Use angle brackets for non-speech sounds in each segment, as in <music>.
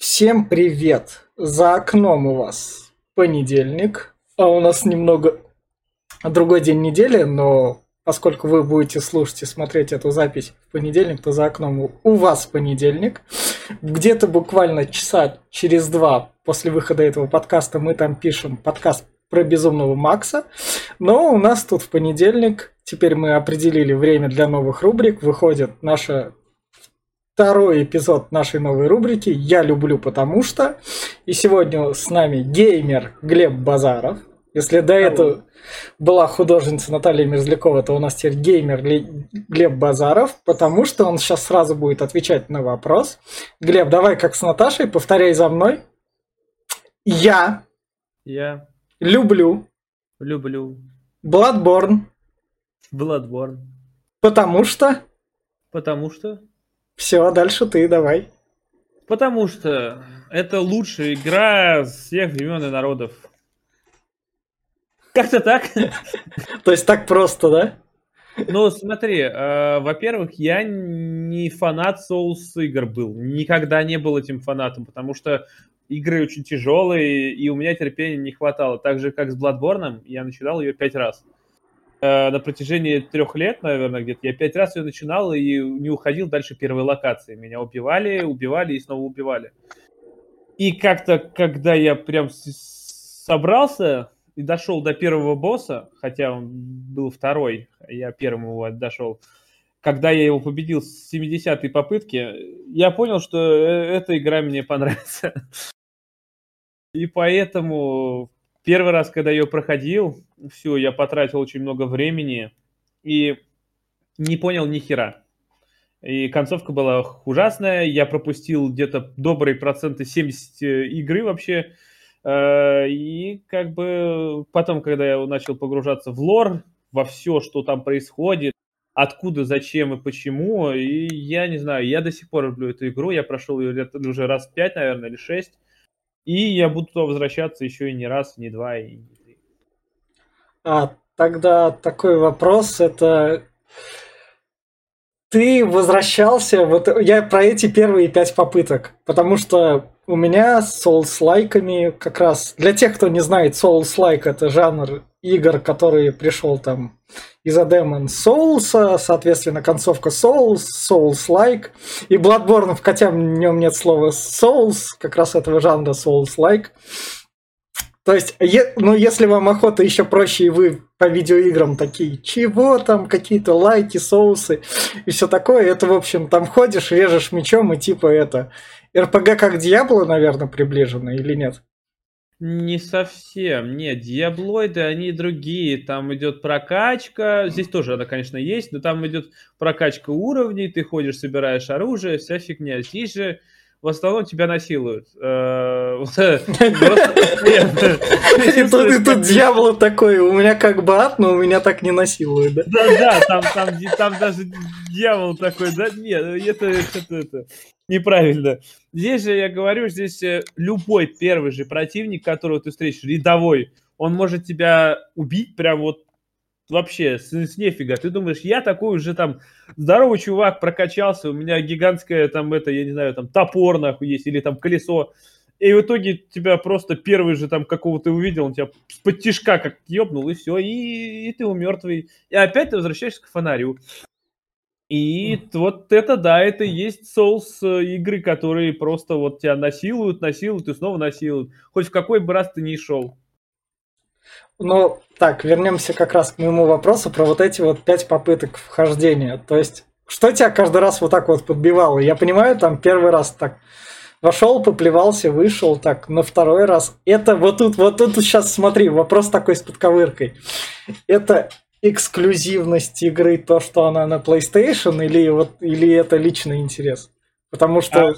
Всем привет! За окном у вас понедельник, а у нас немного другой день недели, но поскольку вы будете слушать и смотреть эту запись в понедельник, то за окном у вас понедельник. Где-то буквально часа через два после выхода этого подкаста мы там пишем подкаст про безумного Макса. Но у нас тут в понедельник, теперь мы определили время для новых рубрик, выходит наша второй эпизод нашей новой рубрики «Я люблю потому что». И сегодня с нами геймер Глеб Базаров. Если до этого была художница Наталья Мерзлякова, то у нас теперь геймер Глеб Базаров, потому что он сейчас сразу будет отвечать на вопрос. Глеб, давай как с Наташей, повторяй за мной. Я. Я. Люблю. Люблю. Bloodborne. Bloodborne. Потому что. Потому что. Все, а дальше ты давай. Потому что это лучшая игра всех времен и народов. Как-то так. <laughs> То есть так просто, да? Ну, смотри, э, во-первых, я не фанат Souls игр был. Никогда не был этим фанатом, потому что игры очень тяжелые, и у меня терпения не хватало. Так же, как с Bloodborne, я начинал ее пять раз. Э, на протяжении трех лет, наверное, где-то, я пять раз ее начинал и не уходил дальше первой локации. Меня убивали, убивали и снова убивали. И как-то, когда я прям собрался и дошел до первого босса, хотя он был второй, я первым его дошел, когда я его победил с 70-й попытки, я понял, что э, эта игра мне понравится. <laughs> И поэтому Первый раз, когда ее проходил, все, я потратил очень много времени и не понял ни хера. И концовка была ужасная, я пропустил где-то добрые проценты 70 э, игры вообще. Э, и как бы потом, когда я начал погружаться в лор, во все, что там происходит, откуда, зачем и почему, и я не знаю, я до сих пор люблю эту игру, я прошел ее уже раз пять, наверное, или шесть. И я буду туда возвращаться еще и не раз, не два, и не три. А, тогда такой вопрос, это ты возвращался, вот я про эти первые пять попыток, потому что у меня с Souls-лайками как раз, для тех, кто не знает, Souls-like это жанр игр, который пришел там из-за Demon Souls, соответственно, концовка Souls, Souls-like, и Bloodborne, хотя в нем нет слова Souls, как раз этого жанра Souls-like. То есть, е- ну, если вам охота еще проще, и вы по видеоиграм такие, чего там, какие-то лайки, соусы? и все такое, это, в общем, там ходишь, режешь мечом, и типа это... РПГ как Диабло, наверное, приближено или нет? Не совсем. Нет, диаблоиды, они другие. Там идет прокачка. Здесь тоже она, конечно, есть, но там идет прокачка уровней. Ты ходишь, собираешь оружие, вся фигня. Здесь же в основном тебя насилуют. Э, <laughs> и <laughs> тут дьявол такой, у меня как бы ад, но у меня так не насилуют, да? Да, да, там даже дьявол такой, да, нет, это неправильно. Здесь же, я говорю, здесь э, любой первый же противник, которого ты встретишь, рядовой, он может тебя убить прям вот вообще с, с нефига. Ты думаешь, я такой уже там здоровый чувак, прокачался, у меня гигантское там это, я не знаю, там топор нахуй есть или там колесо. И в итоге тебя просто первый же там какого-то увидел, он тебя под тишка как ёбнул, и все, и, и ты умертвый. И опять ты возвращаешься к фонарю. И mm. вот это, да, это и есть Souls э, игры, которые просто вот тебя насилуют, насилуют и снова насилуют. Хоть в какой бы раз ты ни шел. Ну, так, вернемся как раз к моему вопросу про вот эти вот пять попыток вхождения. То есть, что тебя каждый раз вот так вот подбивало? Я понимаю, там первый раз так вошел, поплевался, вышел, так, на второй раз. Это вот тут, вот тут сейчас смотри, вопрос такой с подковыркой. Это эксклюзивность игры, то, что она на PlayStation, или, вот, или это личный интерес? Потому что а,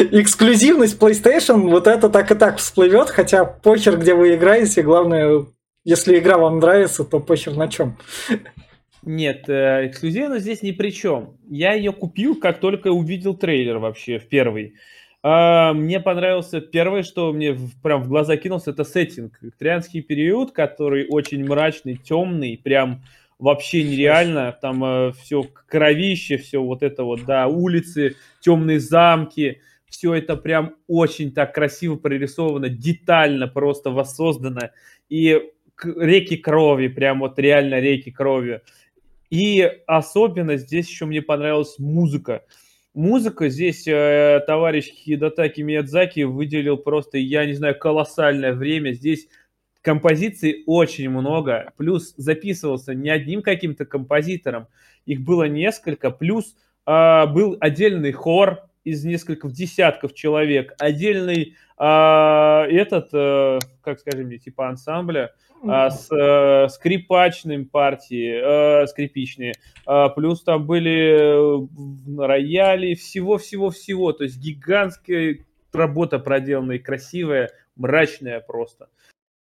эксклюзивность PlayStation, вот это так и так всплывет, хотя похер, где вы играете, главное, если игра вам нравится, то похер на чем. Нет, э, эксклюзивность здесь ни при чем. Я ее купил, как только увидел трейлер вообще в первый. А, мне понравился первое, что мне прям в глаза кинулся, это сеттинг. Викторианский период, который очень мрачный, темный, прям вообще нереально. Там э, все кровище, все вот это вот, да, улицы, темные замки, все это прям очень так красиво прорисовано, детально просто воссоздано. И реки крови, прям вот реально реки крови. И особенно здесь еще мне понравилась музыка. Музыка здесь э, товарищ Хидатаки Миядзаки выделил просто, я не знаю, колоссальное время. Здесь композиций очень много, плюс записывался не одним каким-то композитором, их было несколько, плюс э, был отдельный хор из нескольких десятков человек, отдельный э, этот, э, как скажем, типа ансамбля, а, с э, скрипачным партии, э, скрипичные, э, плюс там были рояли, всего-всего-всего, то есть гигантская работа проделанная, красивая, мрачная просто.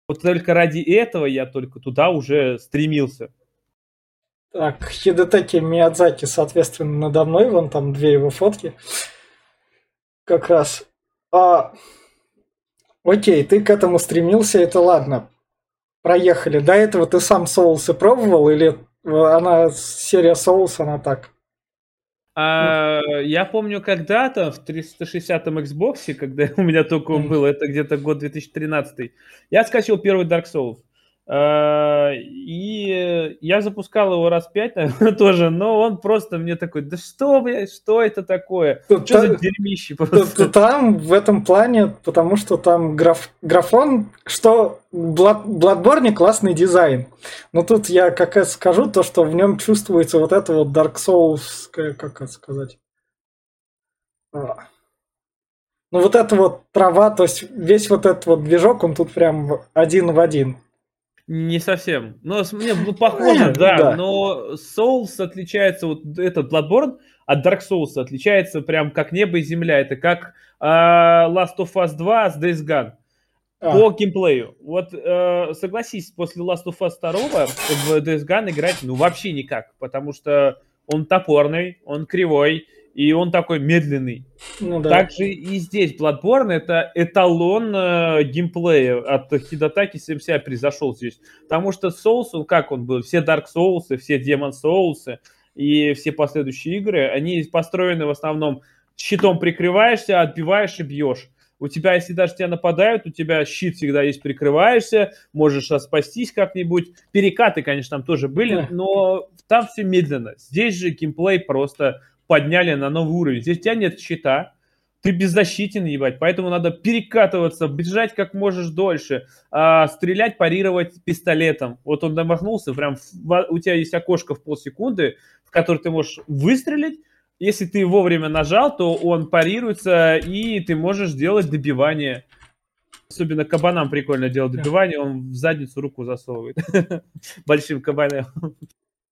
Вот только ради этого я только туда уже стремился. Так, Хидетеки Миядзаки, соответственно, надо мной, вон там две его фотки. Как раз. А, окей, ты к этому стремился, это ладно проехали. До этого ты сам соусы пробовал или она серия соус, она так? А, я помню когда-то в 360-м Xbox, когда <laughs> у меня только он был, это где-то год 2013, я скачал первый Dark Souls. А, и я запускал его раз пять, наверное, <laughs> тоже, но он просто мне такой, да что, блядь, что это такое? Что там, за дерьмище просто? Там в этом плане, потому что там граф, графон, что Bloodborne классный дизайн. Но тут я как это скажу, то, что в нем чувствуется вот это вот Dark Souls, как это сказать? А. Ну вот это вот трава, то есть весь вот этот вот движок, он тут прям один в один. Не совсем. Но мне ну, <laughs> похоже, да, да. Но Souls отличается, вот этот Bloodborne от Dark Souls отличается прям как небо и земля. Это как э, Last of Us 2 с Days Gone. А. По геймплею. Вот э, согласись, после Last of Us 2 в Days Gone играть ну вообще никак, потому что он топорный, он кривой, и он такой медленный. Ну, да. Также и здесь Bloodborne это эталон э, геймплея от Хидатаки всем себя превзошел здесь. Потому что Souls, он как он был, все Dark Souls, все Demon Souls и все последующие игры, они построены в основном щитом прикрываешься, отбиваешь и бьешь. У тебя, если даже тебя нападают, у тебя щит всегда есть, прикрываешься, можешь спастись как-нибудь. Перекаты, конечно, там тоже были, но там все медленно. Здесь же геймплей просто подняли на новый уровень. Здесь у тебя нет щита, ты беззащитен, ебать, поэтому надо перекатываться, бежать как можешь дольше, а, стрелять, парировать пистолетом. Вот он домахнулся, прям в, у тебя есть окошко в полсекунды, в которое ты можешь выстрелить, если ты вовремя нажал, то он парируется, и ты можешь делать добивание. Особенно кабанам прикольно делать добивание, он в задницу руку засовывает. <laughs> Большим кабанам.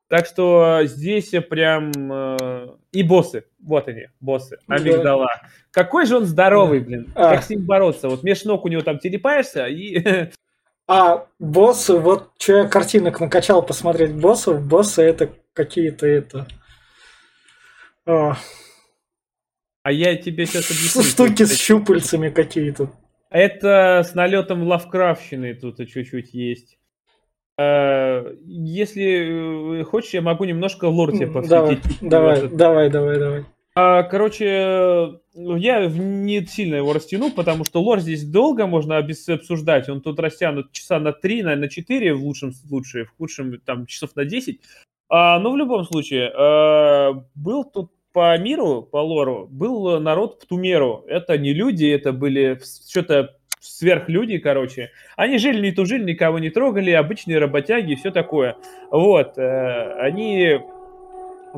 Так что здесь прям... Э, и боссы. Вот они, боссы. Амигдала. Да. Какой же он здоровый, блин. А. Как с ним бороться? Вот меж ног у него там телепаешься и... <laughs> А боссы, вот что я картинок накачал посмотреть боссов, боссы это какие-то это... А, а я тебе сейчас объясню. Штуки с щупальцами какие-то. Это с налетом лавкрафщины тут чуть-чуть есть. Э, если э, хочешь, я могу немножко лор тебе посвятить. Давай, давай, давай, давай. Короче, я не сильно его растяну, потому что лор здесь долго можно обсуждать. Он тут растянут часа на 3, наверное, на 4 в лучшем случае, в худшем там часов на 10. А, но в любом случае, а, был тут по миру, по лору, был народ Птумеру. Это не люди, это были что-то сверхлюди, короче. Они жили, не тужили, никого не трогали, обычные работяги и все такое. Вот, э, они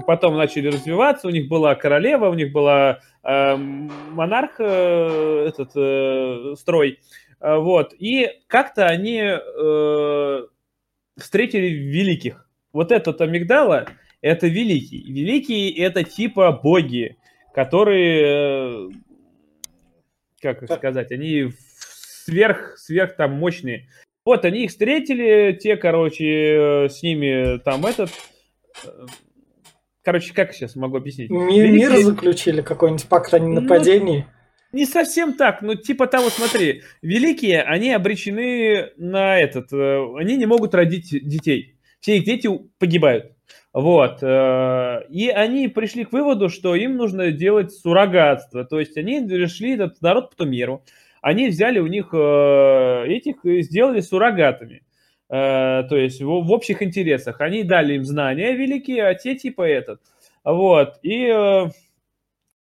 потом начали развиваться, у них была королева, у них была э, монарх, э, этот э, строй, э, вот, и как-то они э, встретили великих. Вот этот амигдала, это великий. Великие это типа боги, которые, э, как сказать, они сверх, сверх там мощные. Вот, они их встретили, те, короче, э, с ними там этот... Э, короче, как сейчас могу объяснить? Мир, мир заключили, какой-нибудь пакт о ненападении? Ну, не совсем так, но типа того, смотри, великие, они обречены на этот, э, они не могут родить детей. все их дети погибают. Вот. И они пришли к выводу, что им нужно делать суррогатство. То есть они решили этот народ по меру. Они взяли у них э, этих и сделали суррогатами. Э, то есть в, в общих интересах. Они дали им знания великие, а те типа этот. Вот. И,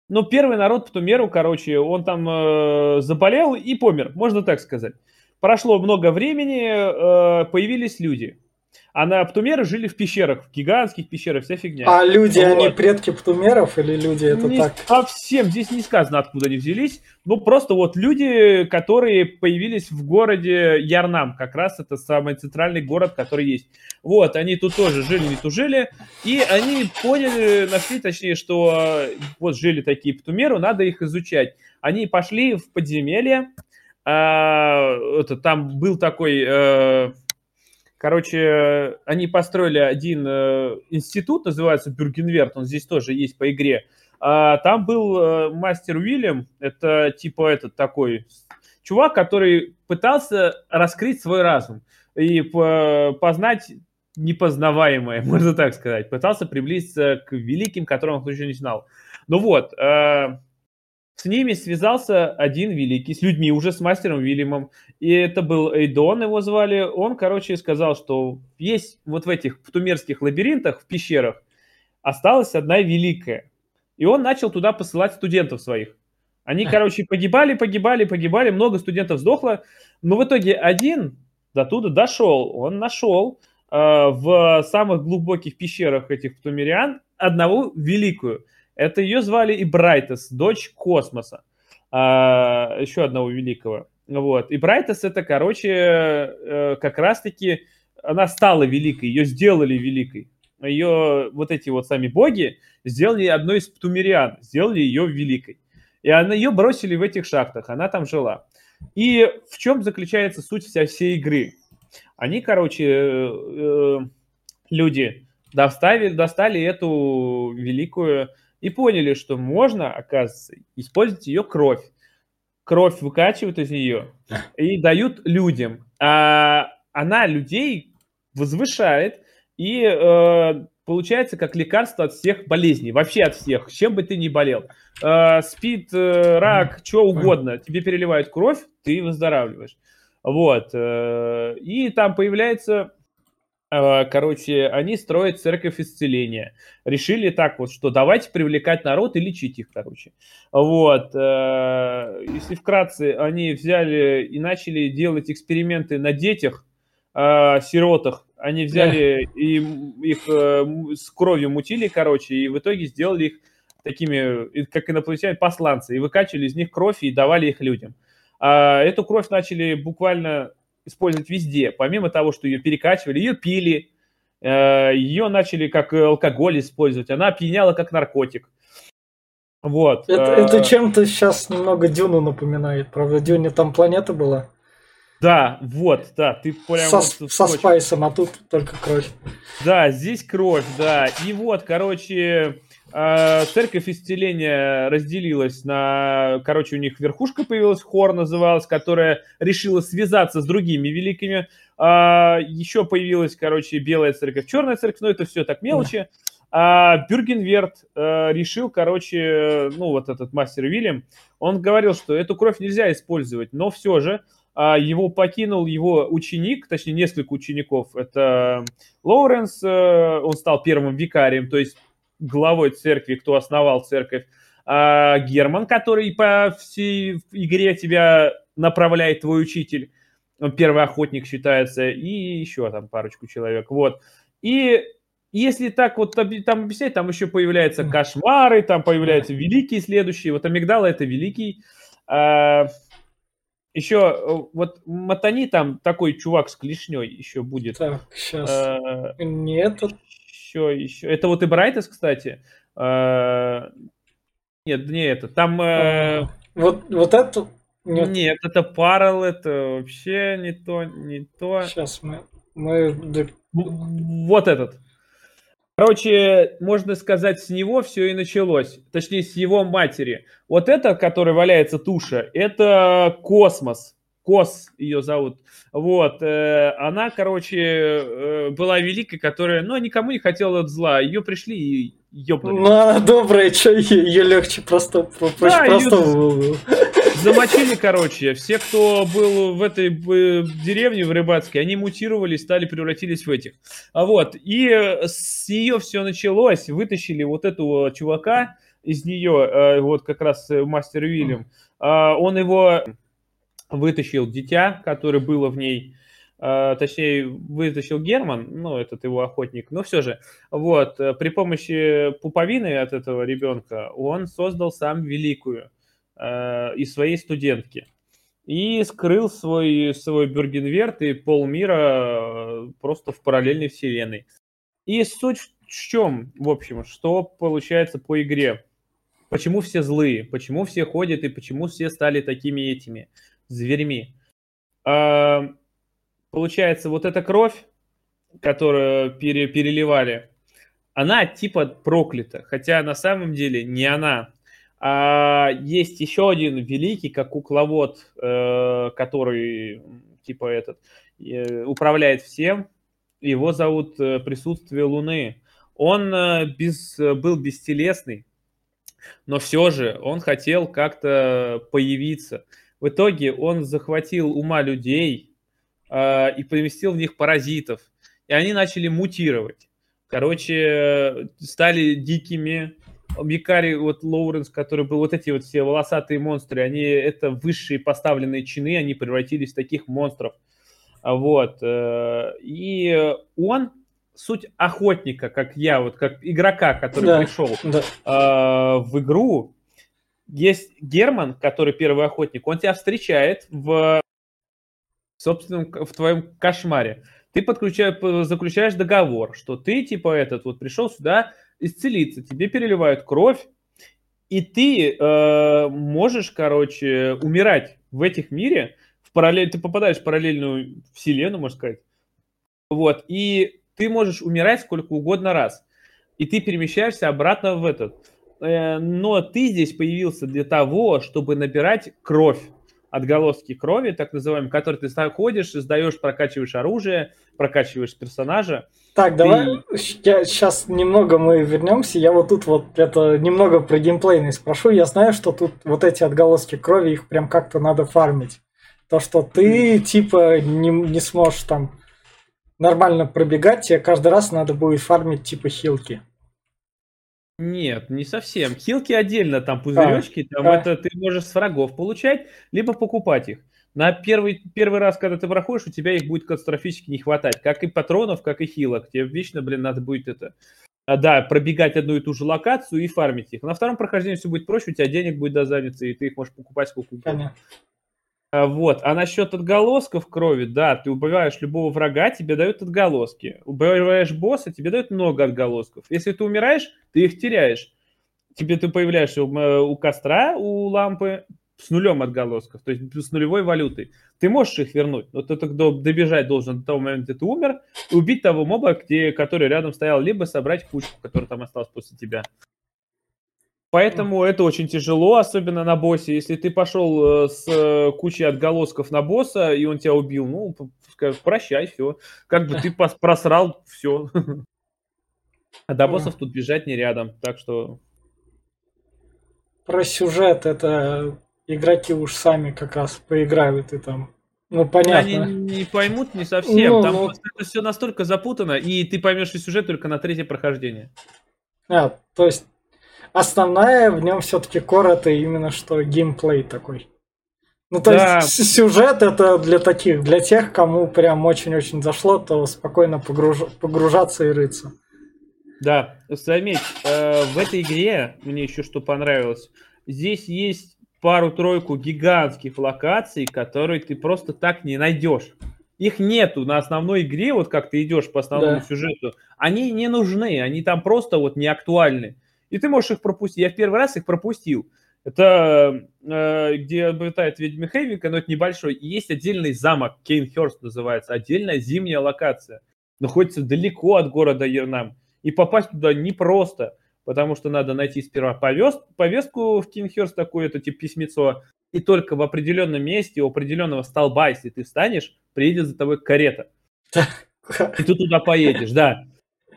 ну, первый народ по меру, короче, он там заболел и помер, можно так сказать. Прошло много времени, появились люди а на Птумеры жили в пещерах, в гигантских пещерах, вся фигня. А люди, вот. они предки Птумеров или люди это не так? Совсем, здесь не сказано, откуда они взялись. Ну, просто вот люди, которые появились в городе Ярнам, как раз это самый центральный город, который есть. Вот, они тут тоже жили, не тужили, и они поняли, нашли, точнее, что вот жили такие Птумеры, надо их изучать. Они пошли в подземелье, а, это, там был такой... А, Короче, они построили один э, институт, называется Бюргенверт, он здесь тоже есть по игре. А, там был э, мастер Уильям, это типа этот такой чувак, который пытался раскрыть свой разум и познать непознаваемое, <laughs> можно так сказать. Пытался приблизиться к великим, которым он еще не знал. Ну вот, э, с ними связался один великий, с людьми, уже с мастером Вильямом. И это был Эйдон, его звали. Он, короче, сказал, что есть вот в этих птумерских лабиринтах, в пещерах, осталась одна великая. И он начал туда посылать студентов своих. Они, короче, погибали, погибали, погибали, много студентов сдохло. Но в итоге один до туда дошел. Он нашел э, в самых глубоких пещерах этих птумериан одного великую – это ее звали и Брайтес, дочь космоса, а, еще одного великого. Вот. И Брайтес это, короче, э, как раз-таки она стала великой, ее сделали великой. Ее вот эти вот сами боги сделали одной из птумериан, сделали ее великой. И она, ее бросили в этих шахтах, она там жила. И в чем заключается суть вся всей игры? Они, короче, э, э, люди достали, достали эту великую и поняли, что можно, оказывается, использовать ее кровь. Кровь выкачивают из нее <laughs> и дают людям. А она людей возвышает и э, получается как лекарство от всех болезней, вообще от всех, чем бы ты ни болел. Э, спид, э, рак, что угодно, тебе переливают кровь, ты выздоравливаешь. Вот. Э, и там появляется короче, они строят церковь исцеления. Решили так вот, что давайте привлекать народ и лечить их, короче. Вот. Э, если вкратце, они взяли и начали делать эксперименты на детях, а, сиротах. Они взяли и их э, с кровью мутили, короче, и в итоге сделали их такими, как инопланетяне, посланцы, и выкачивали из них кровь и давали их людям. А эту кровь начали буквально использовать везде. Помимо того, что ее перекачивали, ее пили, э, ее начали как алкоголь использовать. Она опьяняла как наркотик. Вот. Это, э, это чем-то сейчас немного Дюну напоминает. Правда, Дюне там планета была. Да, вот, да, ты прям... Со, вот со спайсом, а тут только кровь. Да, здесь кровь, да. И вот, короче, церковь исцеления разделилась на, короче, у них верхушка появилась, хор называлась, которая решила связаться с другими великими. А, еще появилась, короче, белая церковь, черная церковь, но это все так мелочи. А Бюргенверт э, решил, короче, ну вот этот мастер Вильям, он говорил, что эту кровь нельзя использовать, но все же а, его покинул его ученик, точнее несколько учеников. Это Лоуренс, э, он стал первым викарием, то есть главой церкви, кто основал церковь, а Герман, который по всей игре тебя направляет твой учитель, он первый охотник считается, и еще там парочку человек, вот. И если так вот там объяснять, там еще появляются кошмары, там появляются великие следующие, вот Амигдала это великий, а, еще вот Матани там такой чувак с клешней еще будет. Так, сейчас. А, Нет, еще, еще. Это вот и Брайтес, кстати. А, нет, не это. Там... Э, а, вот, вот это... Нет. нет, это Парал, это вообще не то, не то. Сейчас мы... мы... Вот этот. Короче, можно сказать, с него все и началось. Точнее, с его матери. Вот это, который валяется туша, это космос. Кос ее зовут. Вот. Э, она, короче, э, была великой, которая, ну, никому не хотела зла. Ее пришли и ёбнули. Ну, она добрая, что ее легче просто, проще Да, простого. Замочили, короче. Все, кто был в этой деревне, в Рыбацкой, они мутировали, стали, превратились в этих. А вот. И с нее все началось. Вытащили вот этого чувака из нее, э, вот как раз мастер Уильям. А, Он его вытащил дитя, которое было в ней. А, Точнее, вытащил Герман, ну, этот его охотник. Но все же, вот, э, при помощи пуповины от этого ребенка он создал сам великую э, из своей студентки. И скрыл свой, свой Бюргенверт и полмира э, просто в параллельной вселенной. И суть в чем, в общем, что получается по игре? Почему все злые? Почему все ходят и почему все стали такими этими зверьми? А, Получается, вот эта кровь, которую пере- переливали, она типа проклята, хотя на самом деле не она. А есть еще один великий, как кукловод, э, который типа этот э, управляет всем. Его зовут э, Присутствие Луны. Он без, был бестелесный, но все же он хотел как-то появиться. В итоге он захватил ума людей э, и поместил в них паразитов. И они начали мутировать. Короче, стали дикими. Микари, вот Лоуренс, который был, вот эти вот все волосатые монстры, они, это высшие поставленные чины, они превратились в таких монстров. Вот. э, И он, суть охотника, как я, вот как игрока, который Да. пришел Да. э, в игру, есть Герман, который первый охотник, он тебя встречает в собственном, в твоем кошмаре. Ты подключаешь, заключаешь договор, что ты, типа, этот вот пришел сюда исцелиться, тебе переливают кровь, и ты э, можешь, короче, умирать в этих мире, в параллель, ты попадаешь в параллельную вселенную, можно сказать, вот, и ты можешь умирать сколько угодно раз, и ты перемещаешься обратно в этот. Э, но ты здесь появился для того, чтобы набирать кровь, отголоски крови, так называемые, которые ты ходишь, сдаешь, прокачиваешь оружие, прокачиваешь персонажа. Так, давай сейчас немного мы вернемся. Я вот тут вот это немного про геймплейный спрошу. Я знаю, что тут вот эти отголоски крови, их прям как-то надо фармить. То, что ты типа не, не сможешь там нормально пробегать, тебе каждый раз надо будет фармить типа хилки. Нет, не совсем. Хилки отдельно, там пузыречки, там а. это ты можешь с врагов получать, либо покупать их. На первый, первый раз, когда ты проходишь, у тебя их будет катастрофически не хватать. Как и патронов, как и хилок. Тебе вечно, блин, надо будет это... а, Да, пробегать одну и ту же локацию и фармить их. На втором прохождении все будет проще, у тебя денег будет до задницы, и ты их можешь покупать сколько угодно. Понятно. А, Вот. А насчет отголосков крови, да, ты убиваешь любого врага, тебе дают отголоски. Убиваешь босса, тебе дают много отголосков. Если ты умираешь, ты их теряешь. Тебе ты появляешься у, э, у костра, у лампы с нулем отголосков, то есть с нулевой валютой. Ты можешь их вернуть, но ты тогда добежать должен до того момента, где ты умер, и убить того моба, где, который рядом стоял, либо собрать кучку, которая там осталась после тебя. Поэтому это очень тяжело, особенно на боссе. Если ты пошел э, с э, кучей отголосков на босса, и он тебя убил, ну, скажешь, прощай, все. Как бы ты просрал все. А до боссов тут бежать не рядом, так что... Про сюжет это игроки уж сами как раз поиграют и там. Ну, Они понятно. не поймут не совсем, Ну, там ну. это все настолько запутано, и ты поймешь и сюжет только на третье прохождение. А, то есть основная в нем все-таки кор это именно что геймплей такой. Ну, то Да. есть сюжет это для таких, для тех, кому прям очень-очень зашло, то спокойно погруж- погружаться и рыться. Да, заметь, э, в этой игре мне еще что понравилось. Здесь есть пару-тройку гигантских локаций, которые ты просто так не найдешь. Их нету на основной игре, вот как ты идешь по основному Да. сюжету. Они не нужны, они там просто вот не актуальны. И ты можешь их пропустить. Я в первый раз их пропустил. Это э, где обитает ведьмы Хейвика, но это небольшой. И есть отдельный замок, Кейнхерст называется, отдельная зимняя локация. Находится далеко от города Ернам. И попасть туда непросто, потому что надо найти сперва повест, повестку в Кейнхерст, такое это типа письмецо, И только в определенном месте, у определенного столба, если ты встанешь, приедет за тобой карета. <laughs> И ты туда поедешь, да.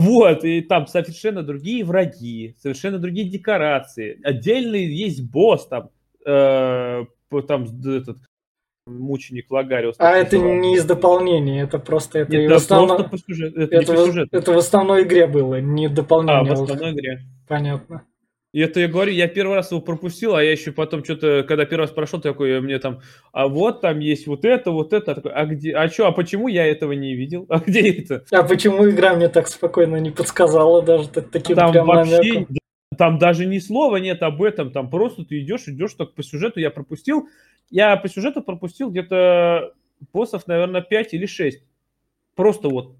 Вот, и там совершенно другие враги, совершенно другие декорации. Отдельный есть босс там, э, там этот мученик Лагариус. А это не из дополнения, это просто это, Нет, в основном... просто по сюжету. Это, это, в... это в основной игре было, не дополнение. А, в основной игре. Понятно. И это я говорю, я первый раз его пропустил, а я еще потом что-то, когда первый раз прошел, такой, мне там, а вот там есть вот это, вот это, такой, а где, а что, а почему я этого не видел? А где это? А почему игра мне так спокойно не подсказала даже таким там прям вообще, намеком? Там даже ни слова нет об этом, там просто ты идешь, идешь, так по сюжету я пропустил, я по сюжету пропустил где-то боссов, наверное, 5 или 6. Просто вот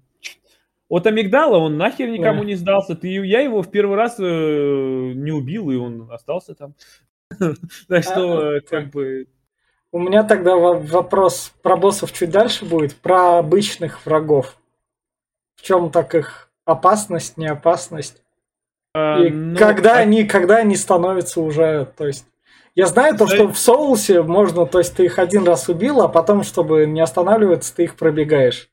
вот Амигдала, он нахер никому не сдался. Ты, я его в первый раз э, не убил, и он остался там. <laughs> Так что, а, э, как бы... У меня тогда вопрос про боссов чуть дальше будет, про обычных врагов. В чем так их опасность, не опасность? А, и ну, когда, а... они, когда они становятся уже, то есть... Я знаю то, что в Соулсе можно, то есть ты их один раз убил, а потом, чтобы не останавливаться, ты их пробегаешь.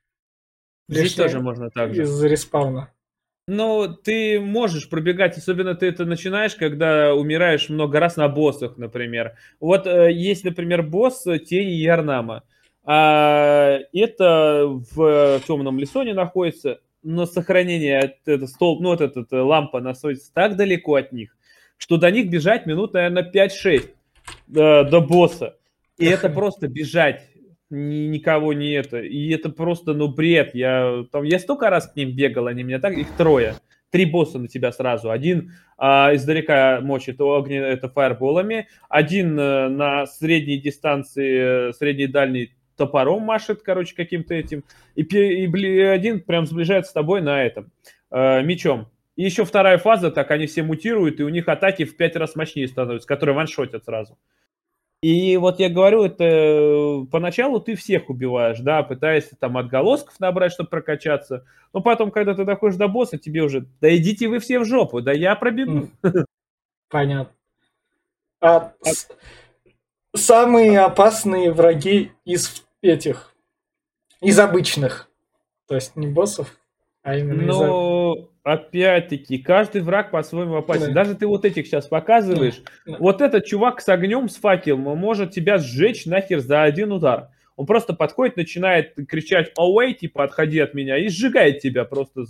Здесь тоже можно так же. Из респауна. Ну, ты можешь пробегать, особенно ты это начинаешь, когда умираешь много раз на боссах, например. Вот э, есть, например, босс Тени Ярнама. А, это в темном лесоне находится, но сохранение, это столб, ну, вот эта лампа находится так далеко от них, что до них бежать минут, наверное, 5-6 до, до босса. И это просто бежать ни, никого не это. И это просто, ну, бред. Я, там, я столько раз к ним бегал, они меня так, их трое. Три босса на тебя сразу. Один а, издалека мочит огня, это фаерболами. Один а, на средней дистанции, э, средней дальней топором машет, короче, каким-то этим. И, и один прям сближается с тобой на этом, а, мечом. И еще вторая фаза, так они все мутируют, и у них атаки в пять раз мощнее становятся, которые ваншотят сразу. И вот я говорю, это поначалу ты всех убиваешь, да, пытаешься там отголосков набрать, чтобы прокачаться. Но потом, когда ты доходишь до босса, тебе уже, да идите вы все в жопу, да я пробегу. Понятно. А, а... Самые опасные враги из этих, из обычных, то есть не боссов, а именно Но... из опять-таки, каждый враг по-своему опасен. Да. Даже ты вот этих сейчас показываешь. Да. Вот этот чувак с огнем, с факелом, может тебя сжечь нахер за один удар. Он просто подходит, начинает кричать away, типа отходи от меня, и сжигает тебя просто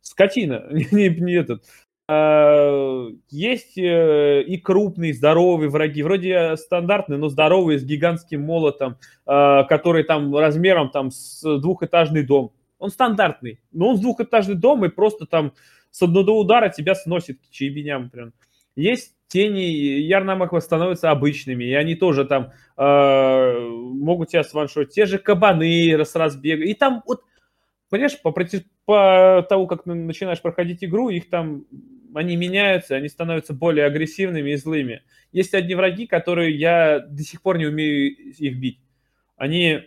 скотина. <laughs> не, не этот. А, есть э, и крупные, здоровые враги, вроде стандартные, но здоровые, с гигантским молотом, а, который там размером там с двухэтажный дом. Он стандартный. Но он двухэтажный дом и просто там с одного удара тебя сносит к чаебиням прям. Есть тени, ярнамах становятся обычными, и они тоже там э, могут тебя сваншотить. Те же кабаны с разбега. И там вот, понимаешь, по, по того, как начинаешь проходить игру, их там, они меняются, они становятся более агрессивными и злыми. Есть одни враги, которые я до сих пор не умею их бить. Они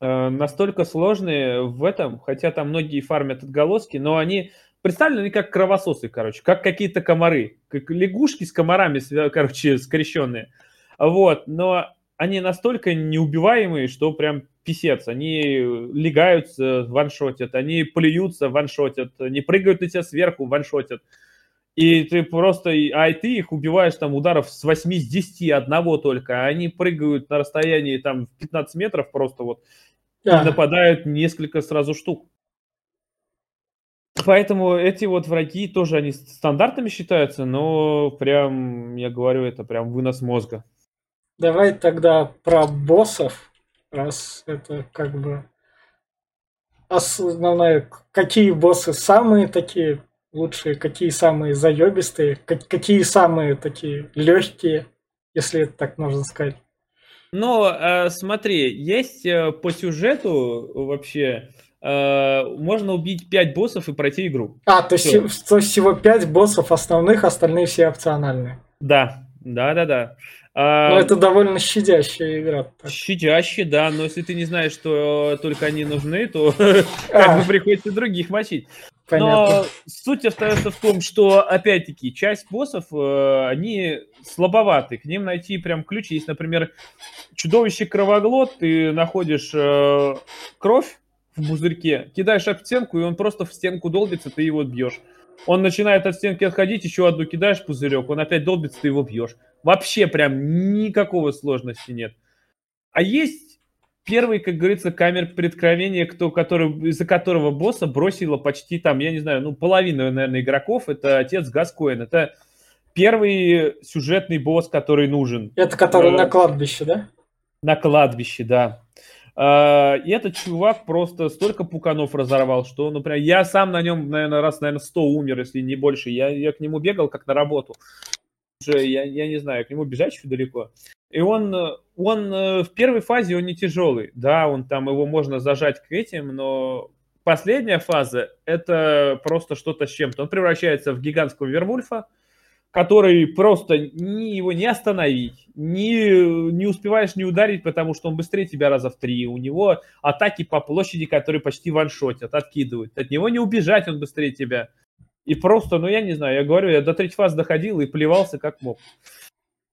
настолько сложные в этом, хотя там многие фармят отголоски, но они представлены как кровососы, короче, как какие-то комары, как лягушки с комарами, <laughs> короче, скрещенные. Вот, но они настолько неубиваемые, что прям писец. Они легаются, ваншотят, они плюются, ваншотят, не прыгают на тебя сверху, ваншотят. И ты просто, а ты их убиваешь там ударов с 8, с 10, одного только, а они прыгают на расстоянии там 15 метров просто вот да. и нападают несколько сразу штук. Поэтому эти вот враги тоже, они стандартными считаются, но прям, я говорю, это прям вынос мозга. Давай тогда про боссов, раз это как бы основное, какие боссы самые такие лучшие, какие самые заебистые, какие самые такие легкие, если это так можно сказать. Ну, э, смотри, есть э, по сюжету вообще э, можно убить 5 боссов и пройти игру. А, то есть, то всего 5 боссов основных, остальные все опциональные. Да, да, да, да. А, ну, это довольно щадящая игра. Так. Щадящая, да, но если ты не знаешь, что только они нужны, то <laughs> как бы приходится других мочить. Понятно. Но суть остается в том, что, опять-таки, часть боссов, э, они слабоваты. К ним найти прям ключ. Есть, например, чудовище кровоглот, ты находишь э, кровь в пузырьке, кидаешь об стенку, и он просто в стенку долбится, ты его бьешь. Он начинает от стенки отходить, еще одну кидаешь пузырек, он опять долбится, ты его бьешь. Вообще прям никакого сложности нет. А есть первый, как говорится, камер преткновения, кто, который, из-за которого босса бросило почти там, я не знаю, ну, половина, наверное, игроков, это отец Гаскоин. Это первый сюжетный босс, который нужен. Это который э, на кладбище, да? На кладбище, да. Uh, и этот чувак просто столько пуканов разорвал, что, например, я сам на нем, наверное, раз, наверное, 100 умер, если не больше. Я, я к нему бегал как на работу. Уже, я, я не знаю, к нему бежать еще далеко. И он, он э, в первой фазе он не тяжелый. Да, он там, его можно зажать к этим, но последняя фаза это просто что-то с чем-то. Он превращается в гигантского вервульфа, который просто ни его не остановить, ни, не успеваешь не ударить, потому что он быстрее тебя раза в три. У него атаки по площади, которые почти ваншотят, откидывают. От него не убежать, он быстрее тебя. И просто, ну я не знаю, я говорю, я до третьей фазы доходил и плевался как мог.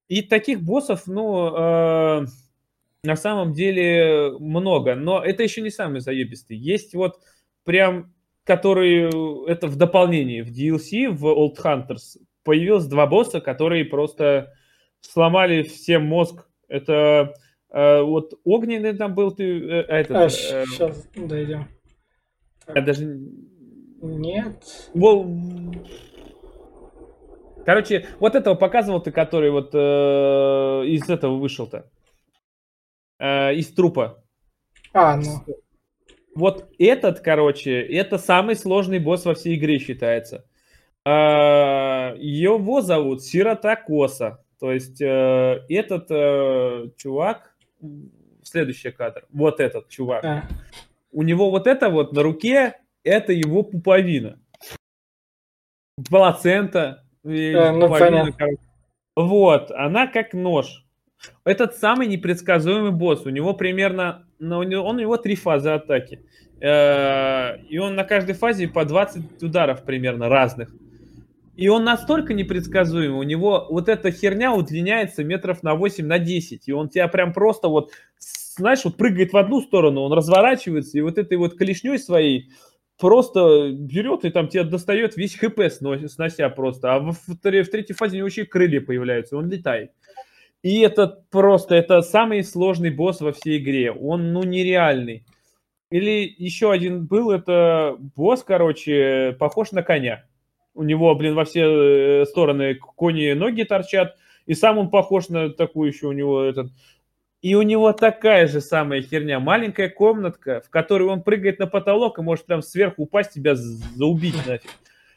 И таких боссов, ну, э, на самом деле много. Но это еще не самый заебистый. Есть вот прям, которые, это в дополнении, в DLC, в Old Hunters, появилось два босса, которые просто сломали всем мозг. Это э, вот огненный там был, ты, э, этот, а, э, сейчас дойдем. Я даже... Нет. Короче, вот этого показывал ты, который вот э, из этого вышел-то. Э, из трупа. А, ну. Вот этот, короче, это самый сложный босс во всей игре считается. Э, его зовут Сирота Коса. То есть э, этот э, чувак, следующий кадр, вот этот чувак. А. У него вот это вот на руке, это его пуповина. Плацента, а, ну, понятно. Вот, она как нож. Этот самый непредсказуемый босс. У него примерно, ну, у него, он, у него три фазы атаки. Э, и он на каждой фазе по 20 ударов примерно разных. И он настолько непредсказуемый, у него вот эта херня удлиняется метров на 8, на 10. И он тебя прям просто вот, знаешь, вот прыгает в одну сторону, он разворачивается, и вот этой вот клешней своей просто берет и там тебе достает весь хп снося просто. А в, в, в третьей фазе у него вообще крылья появляются, он летает. И это просто, это самый сложный босс во всей игре. Он, ну, нереальный. Или еще один был, это босс, короче, похож на коня. У него, блин, во все э, стороны кони ноги торчат. И сам он похож на такую еще у него этот и у него такая же самая херня. Маленькая комнатка, в которой он прыгает на потолок и может прям сверху упасть, тебя заубить нафиг.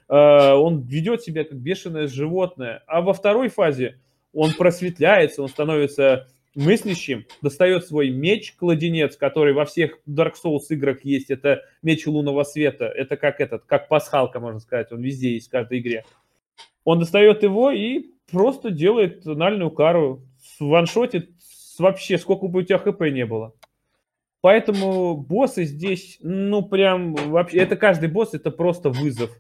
А, он ведет себя как бешеное животное. А во второй фазе он просветляется, он становится мыслящим, достает свой меч-кладенец, который во всех Dark Souls играх есть. Это меч лунного света. Это как этот, как пасхалка, можно сказать. Он везде есть, в каждой игре. Он достает его и просто делает тональную кару. Ваншотит вообще, сколько бы у тебя хп не было. Поэтому боссы здесь, ну, прям, вообще, это каждый босс, это просто вызов.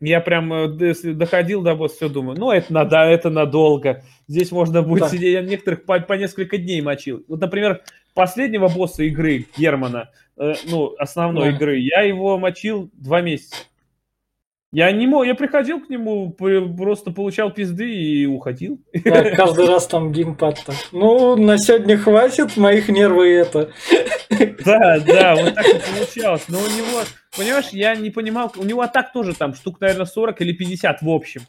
Я прям э, доходил до босса, все думаю, ну, это, надо, это надолго. Здесь можно будет да. сидеть, я некоторых по, по несколько дней мочил. Вот, например, последнего босса игры, Германа, э, ну, основной да. игры, я его мочил два месяца. Я не мог, я приходил к нему, просто получал пизды и уходил. Да, каждый раз там геймпад так. Ну, на сегодня хватит, моих нервы это. Да, да, вот так и получалось. Но у него, понимаешь, я не понимал, у него атак тоже там штук, наверное, 40 или 50 в общем.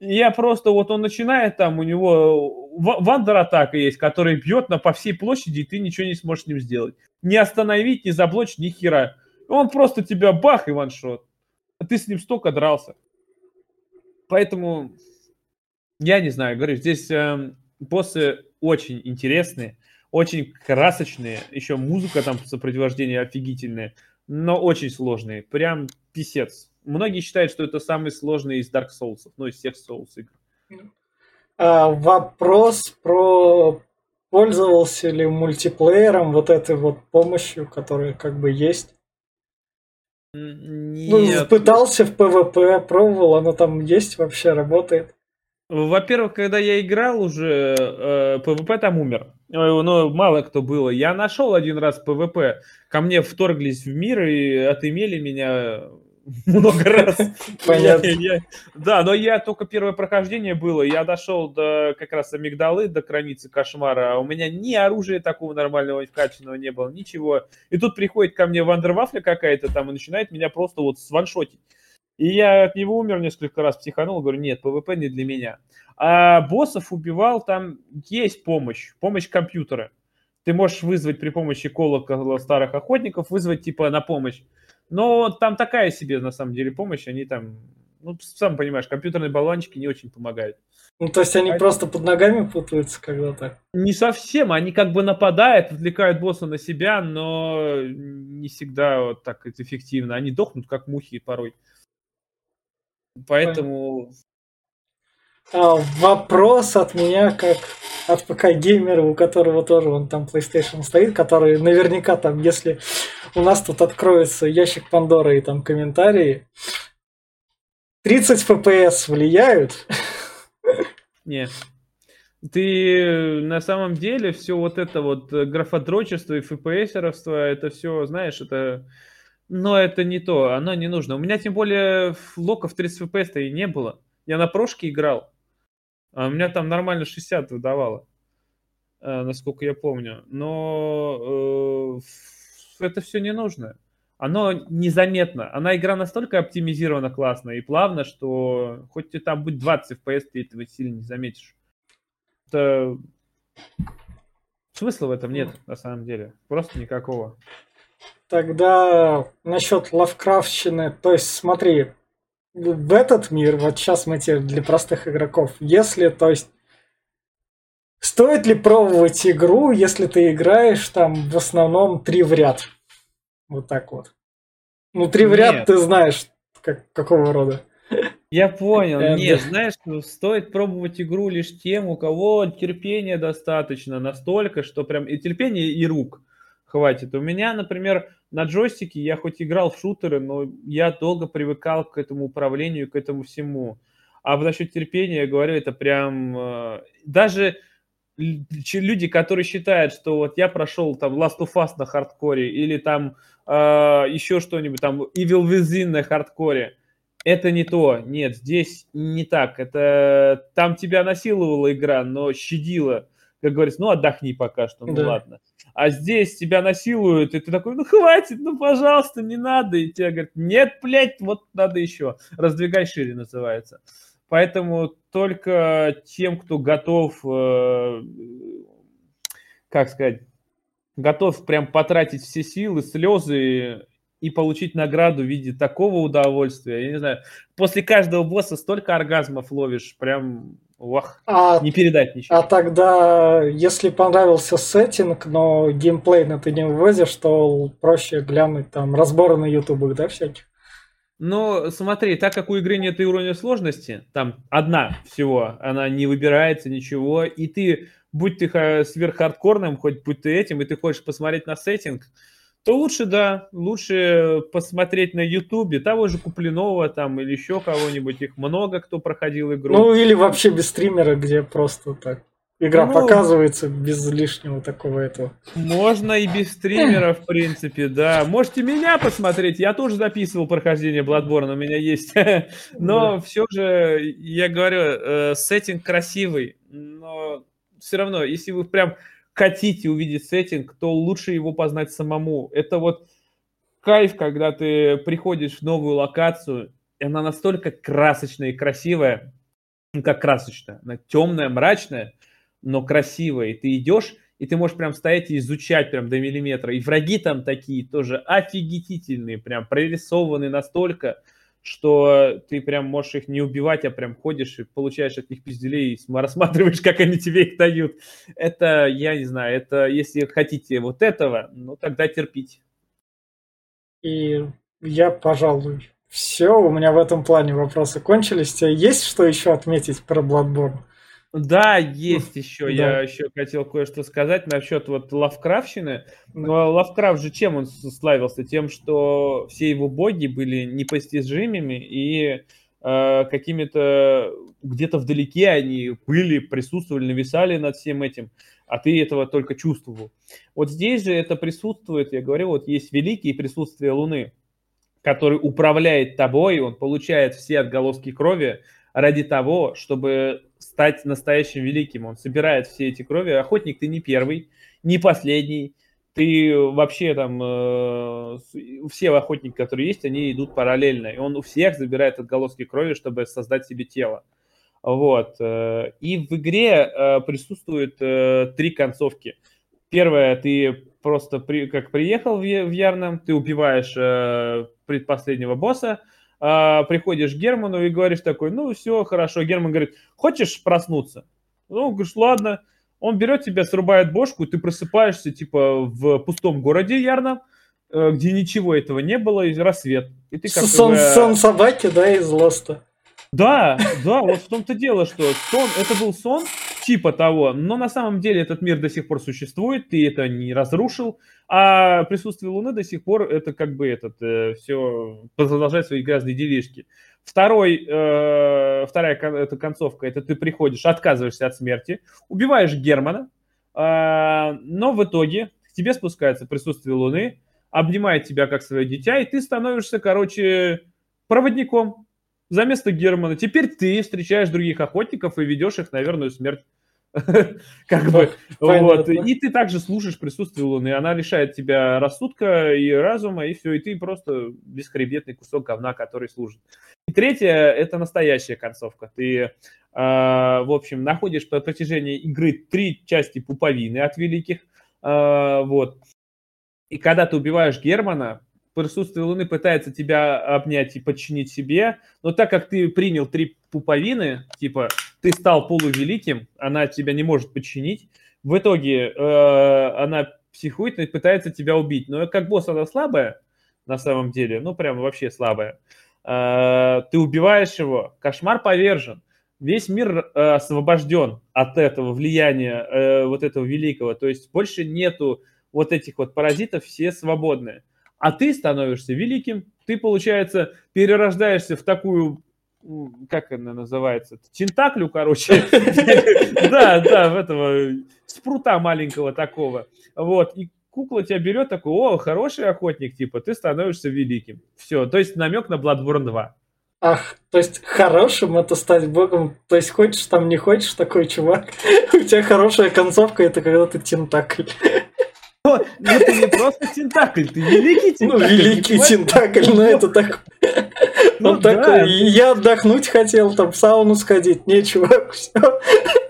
Я просто, вот он начинает там, у него вандер атака есть, который бьет на по всей площади, и ты ничего не сможешь с ним сделать. Не остановить, не заблочить, ни хера. Он просто тебя бах и ваншот а ты с ним столько дрался. Поэтому я не знаю, говорю, здесь э, боссы очень интересные, очень красочные, еще музыка там сопровождение офигительная, но очень сложные, прям писец. Многие считают, что это самый сложный из Dark Souls, ну, из всех Souls игр. А, вопрос про пользовался ли мультиплеером вот этой вот помощью, которая как бы есть? Ну, Нет. Ну, пытался в ПВП, пробовал, оно там есть вообще, работает. Во-первых, когда я играл уже, э, ПВП там умер. Ну, мало кто было. Я нашел один раз ПВП. Ко мне вторглись в мир и отымели меня много раз. Понятно. Я, да, но я только первое прохождение было, я дошел до как раз амигдалы, до границы кошмара, а у меня ни оружия такого нормального качественного не было, ничего. И тут приходит ко мне вандервафля какая-то там и начинает меня просто вот сваншотить. И я от него умер несколько раз, психанул, говорю, нет, ПВП не для меня. А боссов убивал, там есть помощь, помощь компьютера. Ты можешь вызвать при помощи колокола старых охотников, вызвать типа на помощь. Но там такая себе, на самом деле, помощь. Они там, ну, сам понимаешь, компьютерные болванчики не очень помогают. Ну, то есть они а... просто под ногами путаются когда так? Не совсем. Они как бы нападают, отвлекают босса на себя, но не всегда вот так эффективно. Они дохнут, как мухи порой. Поэтому вопрос от меня, как от ПК-геймера, у которого тоже он там PlayStation стоит, который наверняка там, если у нас тут откроется ящик Пандоры и там комментарии, 30 FPS влияют? Нет. Ты на самом деле все вот это вот графодрочество и фпсеровство, это все, знаешь, это... Но это не то, оно не нужно. У меня тем более локов 30 FPS-то и не было. Я на прошке играл. А у меня там нормально 60 выдавало, э, насколько я помню. Но э, это все не нужно. Оно незаметно. Она игра настолько оптимизирована классно и плавно, что хоть ты там будет 20 FPS, ты этого сильно не заметишь. Это... Смысла в этом нет, на самом деле. Просто никакого. Тогда насчет лавкрафтщины, то есть смотри, в этот мир, вот сейчас мы тебе для простых игроков, если, то есть, стоит ли пробовать игру, если ты играешь там в основном три в ряд? Вот так вот. Ну, три в ряд ты знаешь, как, какого рода. Я понял. Э, Нет, знаешь, ну, стоит пробовать игру лишь тем, у кого терпения достаточно настолько, что прям и терпения, и рук хватит. У меня, например, на джойстике я хоть играл в шутеры, но я долго привыкал к этому управлению, к этому всему. А насчет терпения, я говорю, это прям... Э, даже люди, которые считают, что вот я прошел там Last of Us на хардкоре или там э, еще что-нибудь, там Evil Within на хардкоре, это не то. Нет, здесь не так. Это там тебя насиловала игра, но щадила как говорится, ну отдохни пока что, ну да. ладно. А здесь тебя насилуют, и ты такой, ну хватит, ну пожалуйста, не надо. И тебе говорят, нет, блядь, вот надо еще. Раздвигай шире называется. Поэтому только тем, кто готов, э, как сказать, готов прям потратить все силы, слезы и получить награду в виде такого удовольствия. Я не знаю, после каждого босса столько оргазмов ловишь, прям Ох, а, не передать ничего. А тогда, если понравился сеттинг, но геймплей на ты не вывозишь, то проще глянуть там разборы на ютубах, да, всяких? Ну, смотри, так как у игры нет уровня сложности, там одна всего, она не выбирается, ничего, и ты, будь ты сверххардкорным, хоть будь ты этим, и ты хочешь посмотреть на сеттинг, то лучше, да, лучше посмотреть на Ютубе того же Куплинова там или еще кого-нибудь. Их много кто проходил игру. Ну или вообще без стримера, где просто так игра ну, показывается без лишнего такого этого. Можно и без стримера, в принципе, да. Можете меня посмотреть, я тоже записывал прохождение Bloodborne, у меня есть. <laughs> Но все же, я говорю, э, сеттинг красивый, но все равно, если вы прям хотите увидеть сеттинг, то лучше его познать самому. Это вот кайф, когда ты приходишь в новую локацию, и она настолько красочная и красивая, ну как красочная, она темная, мрачная, но красивая. И ты идешь, и ты можешь прям стоять и изучать прям до миллиметра. И враги там такие тоже офигительные, прям прорисованные настолько, что ты прям можешь их не убивать, а прям ходишь и получаешь от них пизделей и <laughs> рассматриваешь, как они тебе их дают. Это, я не знаю, это если хотите вот этого, ну тогда терпите. И я, пожалуй, все, у меня в этом плане вопросы кончились. Есть что еще отметить про Bloodborne? Да, есть еще. Я еще хотел кое-что сказать насчет вот Лавкрафтщины. Но Лавкрафт же чем он славился? Тем, что все его боги были непостижимыми и э, какими-то где-то вдалеке они были, присутствовали, нависали над всем этим, а ты этого только чувствовал. Вот здесь же это присутствует, я говорю, вот есть великие присутствие Луны, который управляет тобой, он получает все отголоски крови ради того, чтобы стать настоящим великим. Он собирает все эти крови. Охотник ты не первый, не последний. Ты вообще там, э, все охотники, которые есть, они идут параллельно. И он у всех забирает отголоски крови, чтобы создать себе тело. Вот. Э, и в игре э, присутствуют э, три концовки. Первая, ты просто при, как приехал в, в Ярном, ты убиваешь предпоследнего босса, а, приходишь к Герману и говоришь такой, ну все, хорошо. Герман говорит, хочешь проснуться? Ну, говоришь, ладно. Он берет тебя, срубает бошку, ты просыпаешься типа в пустом городе Ярном, э, где ничего этого не было, и рассвет. И ты как сон, бы... сон собаки, да, из Лоста. Да, да, вот в том-то дело, что сон, это был сон типа того, но на самом деле этот мир до сих пор существует, ты это не разрушил, а присутствие Луны до сих пор это как бы этот э, все продолжает свои грязные делишки. Второй, э, вторая это концовка, это ты приходишь, отказываешься от смерти, убиваешь Германа, э, но в итоге к тебе спускается присутствие Луны, обнимает тебя как свое дитя, и ты становишься, короче, проводником за место Германа. Теперь ты встречаешь других охотников и ведешь их на верную смерть. <laughs> Как бы, вот. И ты также слушаешь присутствие Луны. Она лишает тебя рассудка и разума, и все. И ты просто бесхребетный кусок говна, который служит. И третье, это настоящая концовка. Ты, а, в общем, находишь по протяжении игры три части пуповины от великих. А, вот. И когда ты убиваешь Германа, присутствие Луны пытается тебя обнять и подчинить себе, но так как ты принял три пуповины, типа ты стал полувеликим, она тебя не может подчинить, в итоге э, она психует и пытается тебя убить. Но как босс она слабая, на самом деле, ну прям вообще слабая. Э, ты убиваешь его, кошмар повержен. Весь мир э, освобожден от этого влияния э, вот этого великого. То есть больше нету вот этих вот паразитов, все свободные а ты становишься великим, ты, получается, перерождаешься в такую как она называется, тентаклю, короче, <laughs> да, да, в этого спрута маленького такого, вот, и кукла тебя берет такой, о, хороший охотник, типа, ты становишься великим, все, то есть намек на Bloodborne 2. Ах, то есть хорошим это стать богом, то есть хочешь там, не хочешь, такой чувак, <laughs> у тебя хорошая концовка, это когда ты тентакль. Ну, ты не просто тентакль, ты великий тентакль. Ну, великий тентакль, но это так... <laughs> Ну, Он такой, я отдохнуть хотел, там в сауну сходить, не, чувак, все.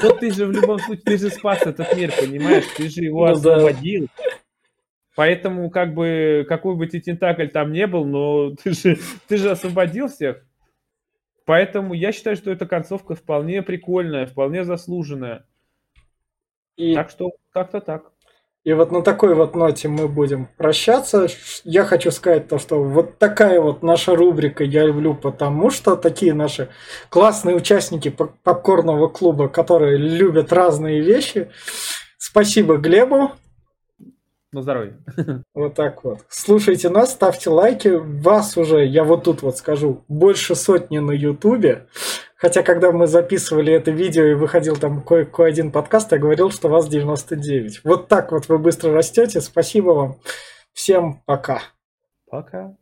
Вот ты же в любом случае, ты же спас этот мир, понимаешь? Ты же его ну освободил. Поэтому, как бы, какой бы ты тентакль там не был, но <laughs> ты же, ты же освободил всех. Поэтому я считаю, что эта концовка вполне прикольная, вполне заслуженная. И... Так что как-то так. И вот на такой вот ноте мы будем прощаться. Я хочу сказать то, что вот такая вот наша рубрика я люблю, потому что такие наши классные участники попкорного клуба, которые любят разные вещи. Спасибо Глебу. На здоровье. <laughs> Вот так вот. Слушайте нас, ставьте лайки. Вас уже, я вот тут вот скажу, больше сотни на Ютубе. Хотя, когда мы записывали это видео и выходил там кое-какой один подкаст, я говорил, что вас 99. Вот так вот вы быстро растете. Спасибо вам. Всем пока. Пока.